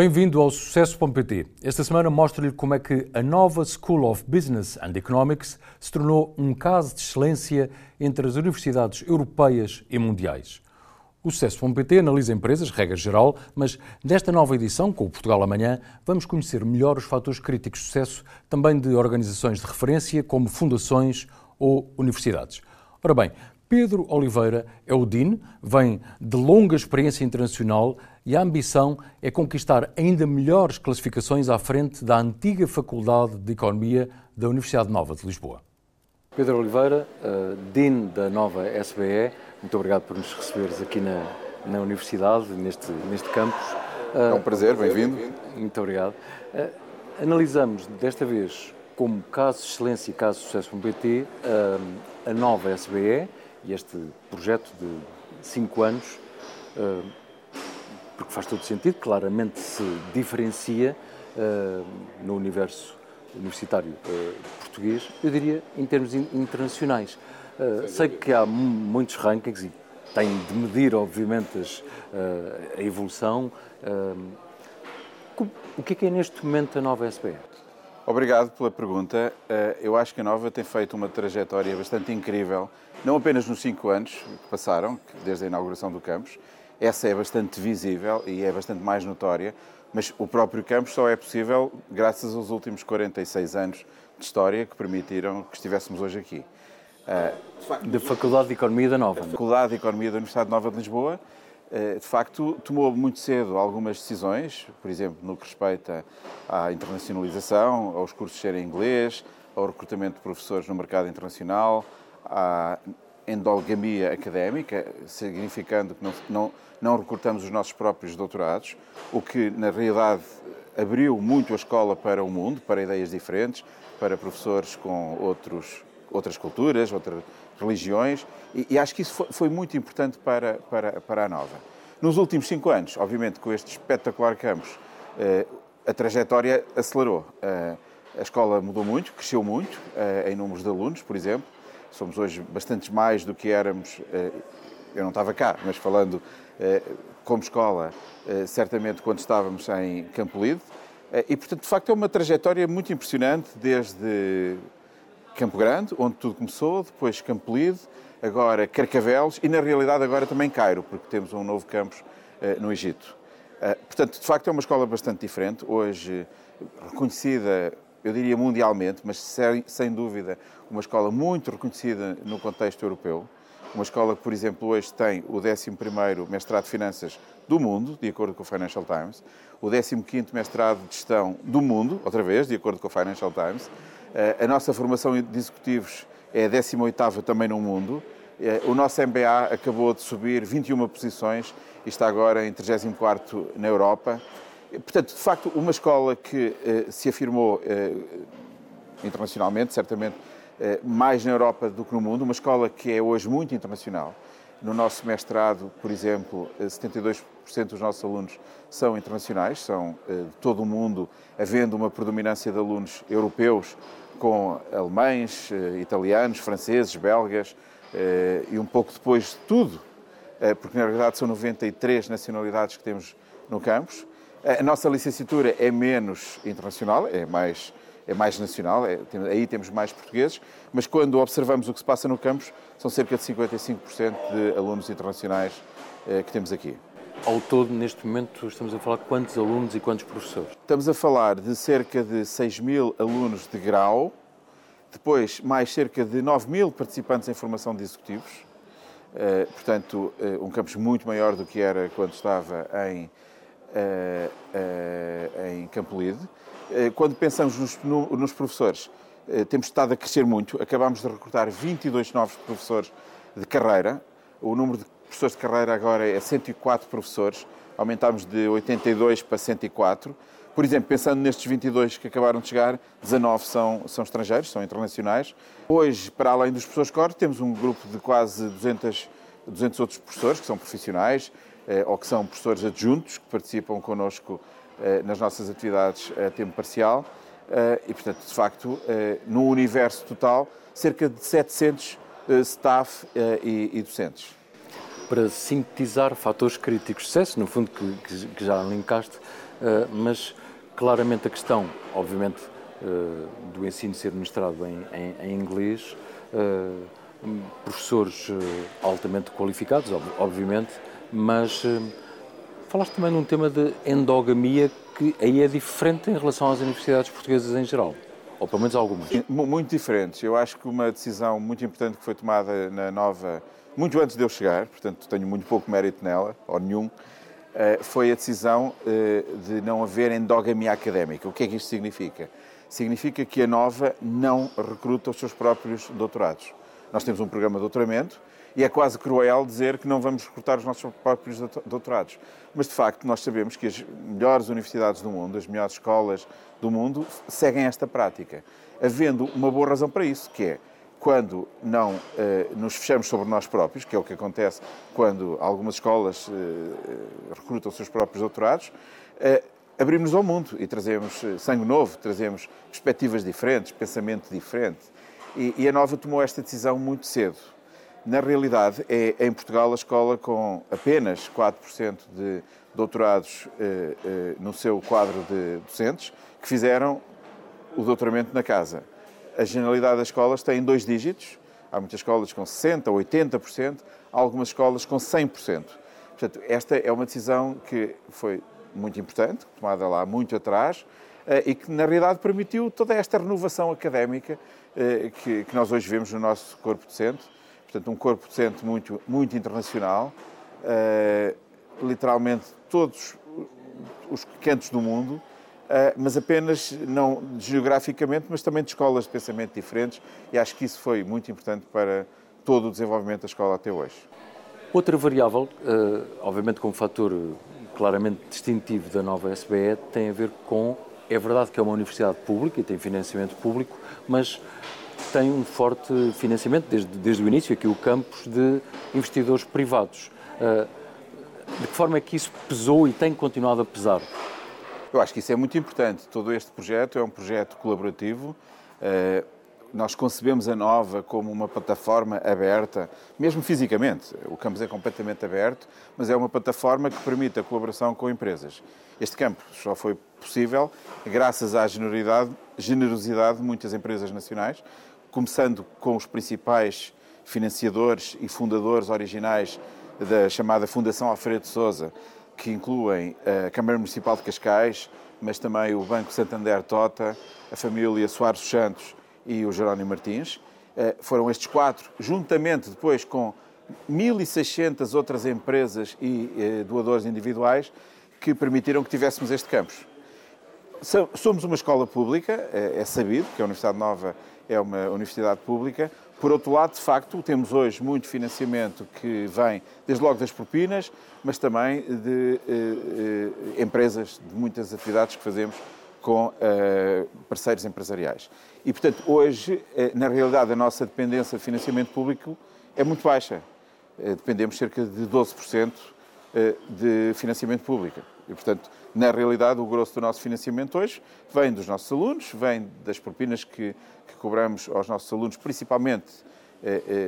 Bem-vindo ao Sucesso.pt. Esta semana mostro-lhe como é que a nova School of Business and Economics se tornou um caso de excelência entre as universidades europeias e mundiais. O Sucesso.pt analisa empresas, regra geral, mas nesta nova edição, com o Portugal Amanhã, vamos conhecer melhor os fatores críticos de sucesso também de organizações de referência, como fundações ou universidades. Ora bem, Pedro Oliveira é o DIN, vem de longa experiência internacional e a ambição é conquistar ainda melhores classificações à frente da antiga Faculdade de Economia da Universidade Nova de Lisboa. Pedro Oliveira, uh, DIN da nova SBE, muito obrigado por nos receberes aqui na, na Universidade, neste, neste campus. É um prazer, bem-vindo. Muito obrigado. Uh, analisamos desta vez como caso de excelência e caso de sucesso no BT uh, a nova SBE e este projeto de cinco anos, uh, porque faz todo sentido, claramente se diferencia no universo universitário português, eu diria em termos internacionais. Uh, sei que há muitos rankings e têm de medir, obviamente, as, uh, a evolução. Uh, o que é que é neste momento a nova SBE? Obrigado pela pergunta. Eu acho que a Nova tem feito uma trajetória bastante incrível, não apenas nos cinco anos que passaram, desde a inauguração do campus, essa é bastante visível e é bastante mais notória, mas o próprio campus só é possível graças aos últimos 46 anos de história que permitiram que estivéssemos hoje aqui. Da Faculdade de Economia da Nova. A Faculdade de Economia da Universidade Nova de Lisboa, eh, de facto, tomou muito cedo algumas decisões, por exemplo, no que respeita à internacionalização, aos cursos serem em inglês, ao recrutamento de professores no mercado internacional, à endogamia académica, significando que não, não, não recrutamos os nossos próprios doutorados, o que, na realidade, abriu muito a escola para o mundo, para ideias diferentes, para professores com outros outras culturas, outras religiões, e, e acho que isso foi, foi, muito importante para, para, para a Nova. Nos últimos cinco anos, obviamente, com este espetacular campus, eh, a trajetória acelerou. Eh, a escola mudou muito, cresceu muito eh, em números de alunos, por exemplo. Somos hoje bastantes mais do que éramos. eu não estava cá, mas falando como escola, certamente quando estávamos em Campo Lido. E, portanto, de facto, é uma trajetória muito impressionante, desde Campo Grande, onde tudo começou, depois Campo Lido, agora Carcavelos e, na realidade, agora também Cairo, porque temos um novo campus no Egito. Portanto, de facto, é uma escola bastante diferente, hoje reconhecida, eu diria mundialmente, mas sem, sem dúvida uma escola muito reconhecida no contexto europeu. Uma escola que, por exemplo, hoje tem o 11º mestrado de Finanças do mundo, de acordo com o Financial Times, o 15º mestrado de Gestão do mundo, outra vez, de acordo com o Financial Times, eh, a nossa formação de executivos é a 18ª também no mundo. Eh, o nosso MBA acabou de subir 21 posições e está agora em 34º na Europa. Portanto, de facto, uma escola que eh, se afirmou internacionalmente, certamente mais na Europa do que no mundo, uma escola que é hoje muito internacional. No nosso mestrado, por exemplo, 72% dos nossos alunos são internacionais, são de todo o mundo, havendo uma predominância de alunos europeus com alemães, eh, italianos, franceses, belgas eh, e um pouco depois de tudo, eh, porque na realidade são 93 nacionalidades que temos no campus. A nossa licenciatura é menos internacional, é mais, é mais nacional, é, aí temos mais portugueses, mas quando observamos o que se passa no campus, são cerca de 55% de alunos internacionais que temos aqui. Ao todo, neste momento, estamos a falar de quantos alunos e quantos professores? Estamos a falar de cerca de 6 mil alunos de grau, depois mais cerca de 9 mil participantes em formação de executivos, uh, portanto, uh, um campus muito maior do que era quando estava em, em Campo Lide. quando pensamos nos, no, nos professores, temos estado a crescer muito, acabamos de recrutar 22 novos professores de carreira, o número de professores de carreira agora é 104 professores, aumentámos de 82 para 104. Por exemplo, pensando nestes 22 que acabaram de chegar, 19 são, são estrangeiros, são internacionais. Hoje, para além dos professores core, temos um grupo de quase 200, 200 outros professores que são profissionais eh, ou que são professores adjuntos que participam connosco eh, nas nossas atividades a tempo parcial. Eh, e, portanto, de facto, eh, no universo total, cerca de 700 eh, staff eh, e docentes para sintetizar fatores críticos de sucesso, no fundo, que, que já linkaste, mas claramente a questão, obviamente, do ensino ser ministrado em, em, em inglês, professores altamente qualificados, obviamente, mas falaste também num tema de endogamia que aí é diferente em relação às universidades portuguesas em geral. Ou pelo menos algumas. Muito diferentes. Eu acho que uma decisão muito importante que foi tomada na nova, muito antes de eu chegar, portanto tenho muito pouco mérito nela, ou nenhum, eh, foi a decisão eh, de não haver endogamia académica. O que é que isto significa? Significa que a nova não recruta os seus próprios doutorados. Nós temos um programa de doutoramento e é quase cruel dizer que não vamos recrutar os nossos próprios doutorados. Mas, de facto, nós sabemos que as melhores universidades do mundo, as melhores escolas do mundo, seguem esta prática, havendo uma boa razão para isso, que é quando não eh, nos fechamos sobre nós próprios, que é o que acontece quando algumas escolas eh, recrutam os seus próprios doutorados, eh, abrimos ao mundo e trazemos eh, sangue novo, trazemos perspectivas diferentes, pensamento diferente. E, e a Nova tomou esta decisão muito cedo. Na realidade, é em Portugal a escola com apenas 4% de doutorados eh, eh, no seu quadro de docentes que fizeram o doutoramento na casa. A generalidade das escolas tem dois dígitos, há muitas escolas com 60%, 80%, há algumas escolas com 100%. Portanto, esta é uma decisão que foi muito importante, tomada lá muito atrás, eh, e que, na realidade, permitiu toda esta renovação académica que nós hoje vemos no nosso corpo docente portanto, um corpo docente muito, muito internacional, uh, literalmente todos os cantos do mundo, uh, mas apenas não geograficamente, mas também de escolas de pensamento diferentes, e acho que isso foi muito importante para todo o desenvolvimento da escola até hoje. Outra variável, obviamente como fator claramente distintivo da nova SBE, tem a ver com, é verdade que é uma universidade pública e tem financiamento público, mas tem um forte financiamento desde, desde o início, aqui o campus de investidores privados. Uh, de que forma é que isso pesou e tem continuado a pesar? Eu acho que isso é muito importante. Todo este projeto é um projeto colaborativo. Nós concebemos a Nova como uma plataforma aberta, mesmo fisicamente. O campus é completamente aberto, mas é uma plataforma que permite a colaboração com empresas. Este campus só foi possível graças à generosidade de muitas empresas nacionais começando com os principais financiadores e fundadores originais da chamada Fundação Alfredo Souza, que incluem a Câmara Municipal de Cascais, mas também o Banco Santander Tota, a família Soares Santos e o Jerónimo Martins. Eh, foram estes quatro, juntamente depois com 1.600 outras empresas e eh, doadores individuais, que permitiram que tivéssemos este campus. Somos uma escola pública, é, é sabido que a Universidade Nova é uma universidade pública. Por outro lado, de facto, temos hoje muito financiamento que vem desde logo das propinas, mas também de eh, eh, empresas, de muitas atividades que fazemos com eh, parceiros empresariais. E, portanto, hoje, eh, na realidade, a nossa dependência de financiamento público é muito baixa. Eh, dependemos cerca de 12% eh, de financiamento público. E, portanto, na realidade, o grosso do nosso financiamento hoje vem dos nossos alunos, vem das propinas que, que cobramos aos nossos alunos, principalmente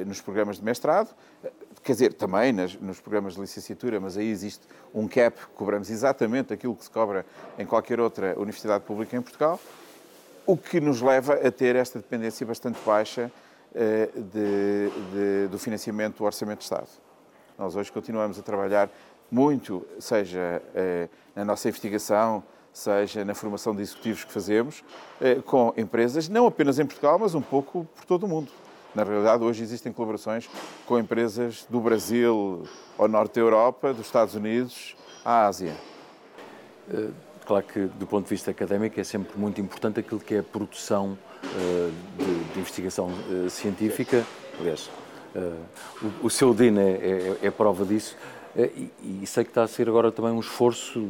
nos programas de mestrado, quer dizer, também nas, nos programas de licenciatura, mas aí existe um cap, cobramos exatamente aquilo que se cobra em qualquer outra universidade pública em Portugal, o que nos leva a ter esta dependência bastante baixa eh, de, de, do financiamento do Orçamento de Estado. Nós hoje continuamos a trabalhar muito, seja eh, na nossa investigação, seja na formação de executivos que fazemos, eh, com empresas, não apenas em Portugal, mas um pouco por todo o mundo. Na realidade, hoje existem colaborações com empresas do Brasil ao norte da Europa, dos Estados Unidos à Ásia. Eh, claro que, do ponto de vista académico, é sempre muito importante aquilo que é a produção de, de investigação científica. Aliás, o, o seu DIN é, é, é prova disso. Eh, e, e, sei que está a ser agora também um esforço,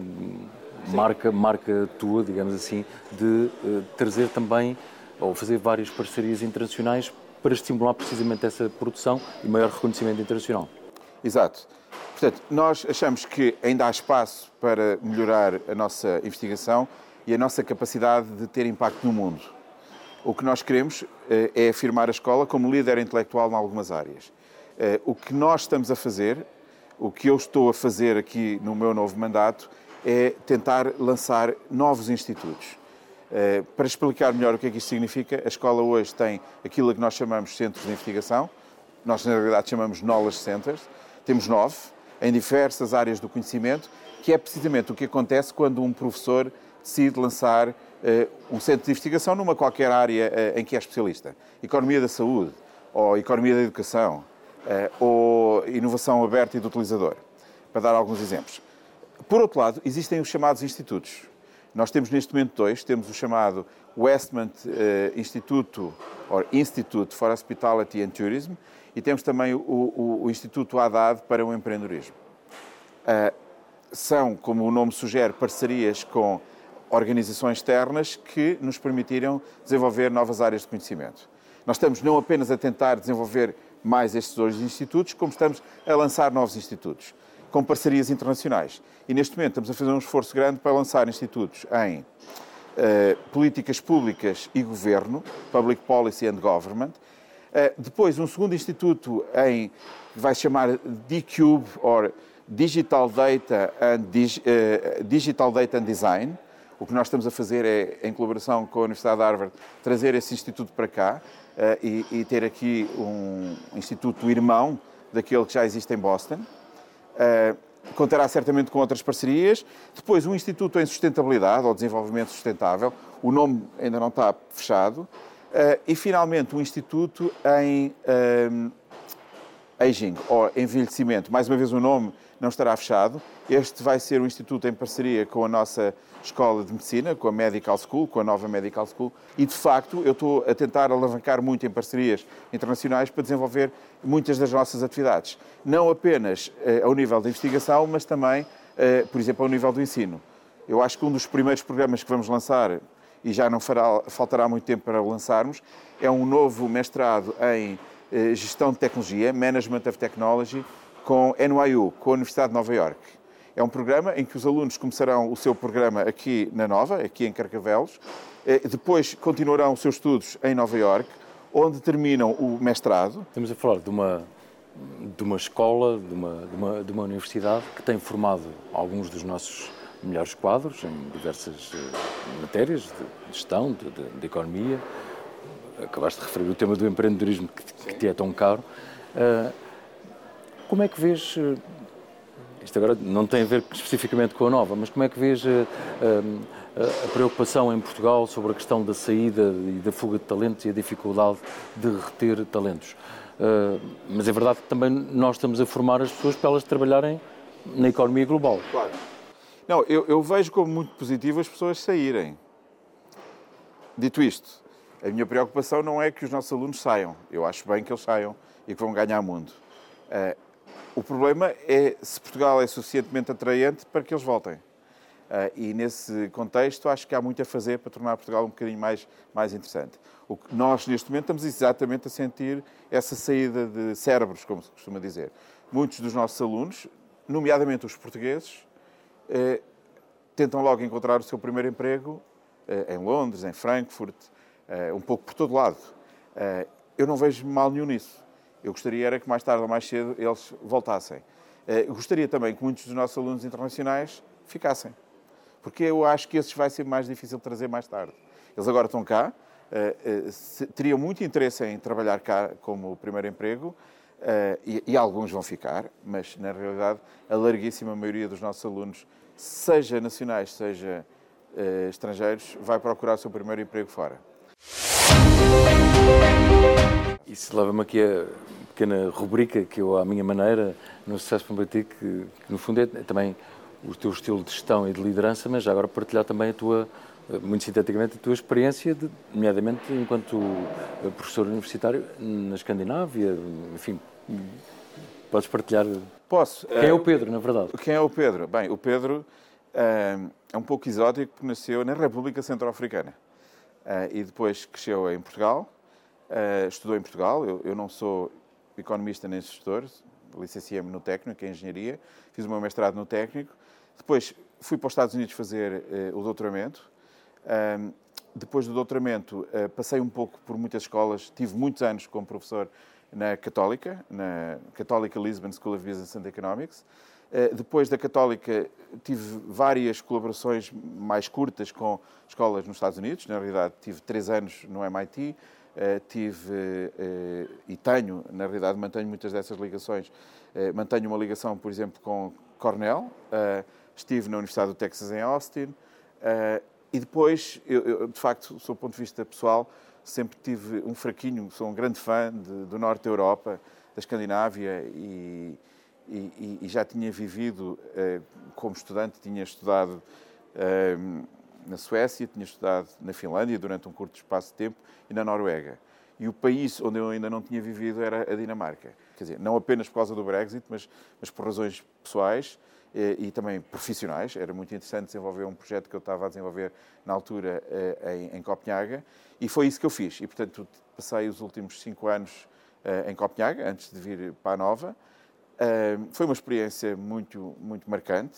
marca, marca tua, digamos assim, de trazer também, ou fazer várias parcerias internacionais para estimular precisamente essa produção e maior reconhecimento internacional. Exato. Portanto, nós achamos que ainda há espaço para melhorar a nossa investigação e a nossa capacidade de ter impacto no mundo. O que nós queremos eh, é afirmar a escola como líder intelectual em algumas áreas. O que nós estamos a fazer o que eu estou a fazer aqui no meu novo mandato é tentar lançar novos institutos. Eh, para explicar melhor o que é que isto significa, a escola hoje tem aquilo que nós chamamos centros de investigação, nós na realidade chamamos Knowledge Centers, temos nove, em diversas áreas do conhecimento, que é precisamente o que acontece quando um professor decide lançar uh, um centro de investigação numa qualquer área uh, em que é especialista. Economia da saúde, ou economia da educação, uh, ou inovação aberta e do utilizador, para dar alguns exemplos. Por outro lado, existem os chamados institutos. Nós temos neste momento dois. Temos o chamado Westmont Instituto, ou Institute for Hospitality and Tourism, e temos também o, o, o Instituto Haddad para o Empreendedorismo. Uh, são, como o nome sugere, parcerias com organizações externas que nos permitiram desenvolver novas áreas de conhecimento. Nós estamos não apenas a tentar desenvolver mais estes dois institutos, como estamos a lançar novos institutos, com parcerias internacionais. E neste momento estamos a fazer um esforço grande para lançar institutos em uh, políticas públicas e governo, Public Policy and Government, Uh, depois, um segundo instituto em, que vai se chamar D-Cube, ou Digital Data and, uh, Digital Data and Design. O que nós estamos a fazer é, em colaboração com a Universidade de Harvard, trazer esse instituto para cá e, e, ter aqui um instituto irmão daquele que já existe em Boston. Contará certamente com outras parcerias. Depois, um instituto em sustentabilidade ou desenvolvimento sustentável. O nome ainda não está fechado. Uh, e, finalmente, um instituto em um, aging, ou envelhecimento. Mais uma vez, o nome não estará fechado. Este vai ser um instituto em parceria com a nossa Escola de Medicina, com a Medical School, com a nova Medical School. E, de facto, eu estou a tentar alavancar muito em parcerias internacionais para desenvolver muitas das nossas atividades. Não apenas uh, ao nível da investigação, mas também, uh, por exemplo, ao nível do ensino. Eu acho que um dos primeiros programas que vamos lançar e já não fará, faltará muito tempo para lançarmos, é um novo mestrado em eh, Gestão de Tecnologia, Management of Technology, com NYU, com a Universidade de Nova York. É um programa em que os alunos começarão o seu programa aqui na Nova, aqui em Carcavelos, eh, depois continuarão os seus estudos em Nova York, onde terminam o mestrado. Estamos a falar de uma, de uma escola, de uma, de uma, de uma universidade que tem formado alguns dos nossos melhores quadros em diversas eh, matérias de gestão, de, de, de, economia. Acabaste de referir o tema do empreendedorismo que, que te é tão caro. Uh, como é que vês, uh, isto agora não tem a ver especificamente com a nova, mas como é que vês uh, a preocupação em Portugal sobre a questão da saída e da fuga de talentos e a dificuldade de reter talentos? mas é verdade que também nós estamos a formar as pessoas para elas trabalharem na economia global. Claro. Não, eu, eu vejo como muito positivo as pessoas saírem. Dito isto, a minha preocupação não é que os nossos alunos saiam. Eu acho bem que eles saiam e que vão ganhar mundo. O problema é se Portugal é suficientemente atraente para que eles voltem. Uh, e nesse contexto acho que há muito a fazer para tornar Portugal um bocadinho mais, mais interessante. O que nós, neste momento, estamos exatamente a sentir essa saída de cérebros, como se costuma dizer. Muitos dos nossos alunos, nomeadamente os portugueses, eh, tentam logo encontrar o seu primeiro emprego eh, em Londres, em Frankfurt, eh, um pouco por todo lado. eu não vejo mal nenhum nisso. Eu gostaria era que mais tarde ou mais cedo eles voltassem. Eu gostaria também que muitos dos nossos alunos internacionais ficassem, porque eu acho que esses vai ser mais difícil trazer mais tarde. Eles agora estão cá, teriam muito interesse em trabalhar cá como primeiro emprego, e, alguns vão ficar, mas na realidade a larguíssima maioria dos nossos alunos, seja nacionais, seja estrangeiros, vai procurar o seu primeiro emprego fora. Isso leva-me aqui a pequena rubrica que eu, à minha maneira, no Sucesso Combati, que, que no fundo é também o teu estilo de gestão e de liderança, mas já agora partilhar também a tua muito sinteticamente, a tua experiência, de, nomeadamente enquanto professor universitário na Escandinávia, enfim, Podes partilhar? Posso. Quem é o Pedro, na verdade? Quem é o Pedro? Bem, o Pedro é um pouco exótico porque nasceu na República Centro-Africana e depois cresceu em Portugal, uh, estudou em Portugal. Eu, eu, não sou economista nem gestor, licenciei-me no técnico, em engenharia, fiz o meu mestrado no técnico. Depois fui para os Estados Unidos fazer o doutoramento. depois do doutoramento, passei um pouco por muitas escolas, tive muitos anos como professor na Católica, na Católica Lisbon School of Business and Economics. Depois da Católica, tive várias colaborações mais curtas com escolas nos Estados Unidos. Na realidade, tive três anos no MIT. Tive e tenho, na realidade, mantenho muitas dessas ligações. mantenho uma ligação, por exemplo, com Cornell. estive na Universidade do Texas em Austin. e depois, eu, de facto, do ponto de vista pessoal, sempre tive um fraquinho, sou um grande fã de, do norte da Europa, da Escandinávia e, e, e já tinha vivido eh, como estudante, tinha estudado eh, na Suécia, tinha estudado na Finlândia durante um curto espaço de tempo e na Noruega. E o país onde eu ainda não tinha vivido era a Dinamarca. Quer dizer, não apenas por causa do Brexit, mas, mas por razões pessoais eh, e também profissionais. Era muito interessante desenvolver um projeto que eu estava a desenvolver na altura eh, em, em Copenhaga e foi isso que eu fiz. E, portanto, passei os últimos cinco anos eh, em Copenhaga, antes de vir para a Nova. Foi uma experiência muito, muito marcante.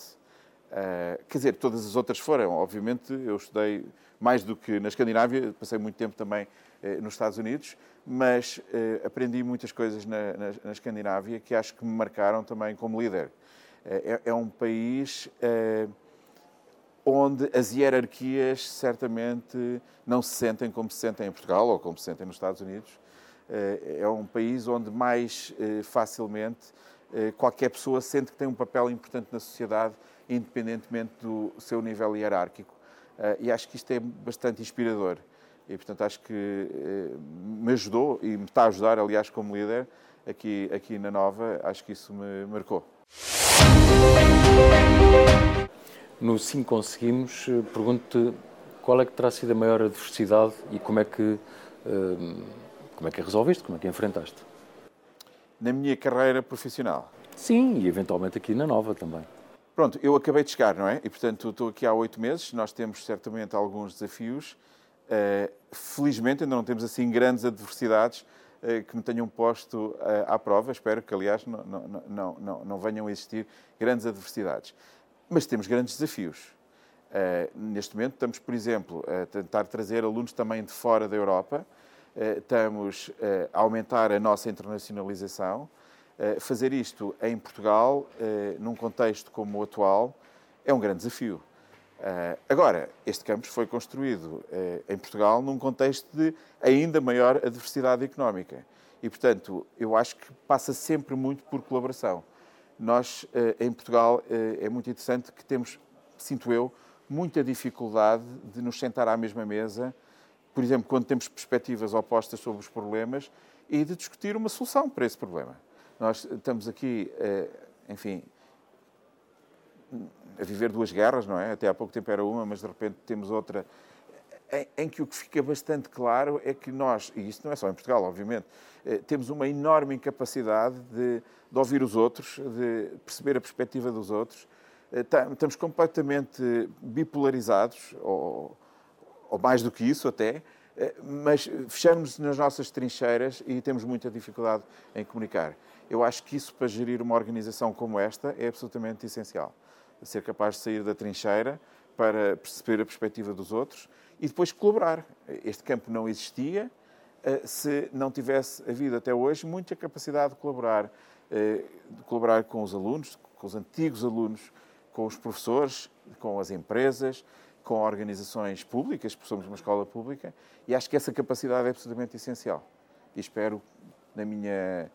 Quer dizer, todas as outras foram. Obviamente, eu estudei mais do que na Escandinávia, passei muito tempo também nos Estados Unidos, mas aprendi muitas coisas na, na, na Escandinávia que acho que me marcaram também como líder. É, é um país onde as hierarquias certamente não se sentem como se sentem em Portugal ou como se sentem nos Estados Unidos. É, um país onde mais facilmente qualquer pessoa sente que tem um papel importante na sociedade, independentemente do seu nível hierárquico. É, e acho que isto é bastante inspirador. E, portanto, acho que me ajudou e me está a ajudar, aliás, como líder aqui, aqui na Nova, acho que isso me marcou. No Sim Conseguimos, eh, pergunto-te qual é que terá sido a maior adversidade e como é que, eh, como é que a resolveste, como é que a enfrentaste? Na minha carreira profissional? Sim, e eventualmente aqui na Nova também. Pronto, eu acabei de chegar, não é? E, portanto, estou aqui há oito meses, nós temos certamente alguns desafios. Uh, felizmente ainda não temos assim grandes adversidades uh, que me tenham posto uh, à prova. Espero que, aliás, não, não, não, não, venham a existir grandes adversidades. Mas temos grandes desafios. Neste momento estamos, por exemplo, a tentar trazer alunos também de fora da Europa, estamos a aumentar a nossa internacionalização. Fazer isto em Portugal, num contexto como o atual, é um grande desafio. agora, este campus foi construído em Portugal num contexto de ainda maior adversidade económica. E, portanto, eu acho que passa sempre muito por colaboração. Nós, eh, em Portugal, eh, é muito interessante que temos, sinto eu, muita dificuldade de nos sentar à mesma mesa, por exemplo, quando temos perspectivas opostas sobre os problemas e de discutir uma solução para esse problema. Nós estamos aqui, eh, enfim, a viver duas guerras, não é? Até há pouco tempo era uma, mas de repente temos outra em, que o que fica bastante claro é que nós, e isto não é só em Portugal, obviamente, eh, temos uma enorme incapacidade de, de, ouvir os outros, de perceber a perspectiva dos outros. Eh, estamos completamente bipolarizados, ou, ou mais do que isso até, mas fechamos nas nossas trincheiras e temos muita dificuldade em comunicar. Eu acho que isso, para gerir uma organização como esta, é absolutamente essencial. Ser capaz de sair da trincheira para perceber a perspectiva dos outros e depois colaborar. Este campo não existia eh, se não tivesse havido até hoje muita capacidade de colaborar, eh, de colaborar com os alunos, com os antigos alunos, com os professores, com as empresas, com organizações públicas, porque somos uma escola pública, e acho que essa capacidade é absolutamente essencial. E espero, na minha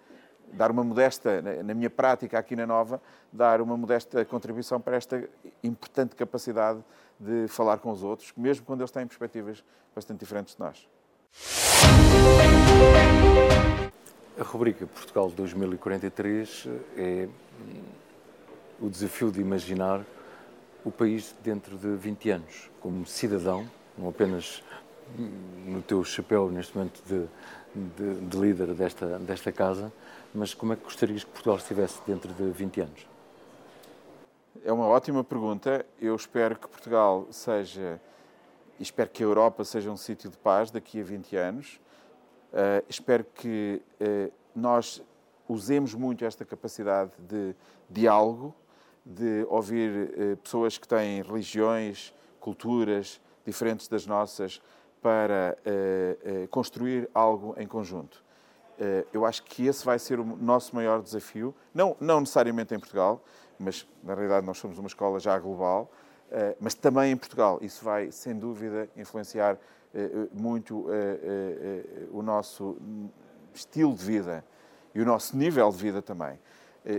dar uma modesta, na minha prática aqui na Nova, dar uma modesta contribuição para esta importante capacidade de falar com os outros, mesmo quando eles têm perspectivas bastante diferentes de nós. A rubrica Portugal 2043 é o desafio de imaginar o país dentro de 20 anos, como cidadão, não apenas no teu chapéu neste momento de, de, de líder desta, desta casa, mas como é que gostarias que Portugal estivesse dentro de 20 anos? É uma ótima pergunta. Eu espero que Portugal seja, e espero que a Europa seja um sítio de paz daqui a 20 anos. Uh, espero que uh, nós usemos muito esta capacidade de diálogo, de ouvir uh, pessoas que têm religiões, culturas diferentes das nossas, para construir algo em conjunto. Eu acho que esse vai ser o nosso maior desafio, não, não necessariamente em Portugal, mas na realidade nós somos uma escola já global, mas também em Portugal. Isso vai, sem dúvida, influenciar muito o nosso estilo de vida e o nosso nível de vida também.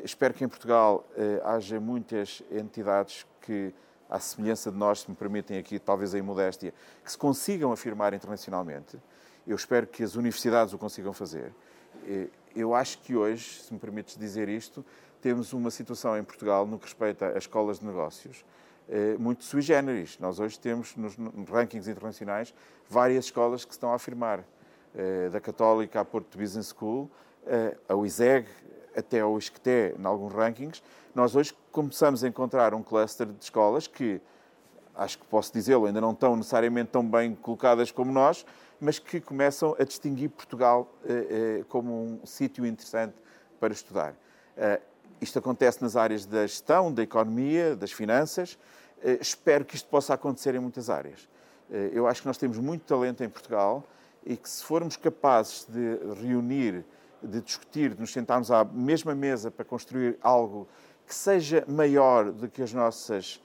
Espero que em Portugal haja muitas entidades que à semelhança de nós, se me permitem aqui, talvez a modéstia, que se consigam afirmar internacionalmente. Eu espero que as universidades o consigam fazer. Eu acho que hoje, se me permites dizer isto, temos uma situação em Portugal, no que respeita às escolas de negócios, eh, muito sui generis. Nós hoje temos, nos rankings internacionais, várias escolas que estão a afirmar. Eh, da Católica à Porto Business School, eh, a ISEG, até ao ISCTE, em alguns rankings, nós hoje começamos a encontrar um cluster de escolas que, acho que posso dizê-lo, ainda não estão necessariamente tão bem colocadas como nós, mas que começam a distinguir Portugal eh, eh, como um sítio interessante para estudar. Eh, isto acontece nas áreas da gestão, da economia, das finanças. Espero que isto possa acontecer em muitas áreas. Eu acho que nós temos muito talento em Portugal e que, se formos capazes de reunir, de discutir, de nos sentarmos à mesma mesa para construir algo que seja maior do que as nossas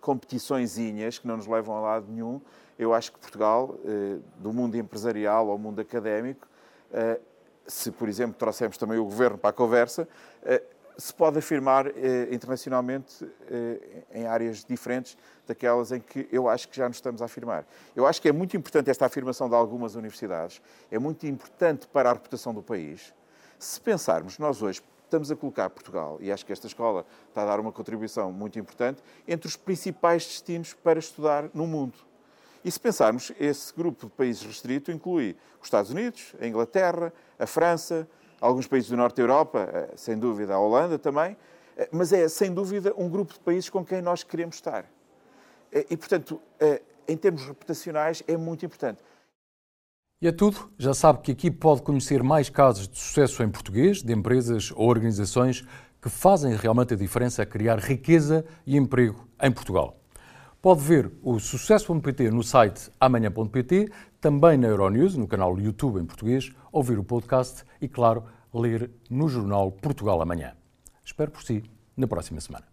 competiçõezinhas, que não nos levam a lado nenhum, eu acho que Portugal, eh, do mundo empresarial ao mundo académico, eh, se, por exemplo, trouxermos também o governo para a conversa, eh, se pode afirmar internacionalmente em áreas diferentes daquelas em que eu acho que já nos estamos a afirmar. Eu acho que é muito importante esta afirmação de algumas universidades, é muito importante para a reputação do país. Se pensarmos, nós hoje estamos a colocar Portugal, e acho que esta escola está a dar uma contribuição muito importante, entre os principais destinos para estudar no mundo. E se pensarmos, esse grupo de países restrito inclui os Estados Unidos, a Inglaterra, a França, alguns países do norte da Europa, eh, sem dúvida a Holanda também, eh, mas é sem dúvida um grupo de países com quem nós queremos estar. Eh, e, portanto, em termos reputacionais, é muito importante. E é tudo. Já sabe que aqui pode conhecer mais casos de sucesso em português, de empresas ou organizações que fazem realmente a diferença a criar riqueza e emprego em Portugal. Pode ver o sucesso.pt no site amanhã.pt, também na Euronews, no canal YouTube em português, ouvir o podcast e, claro, ler no jornal Portugal Amanhã. Espero por si na próxima semana.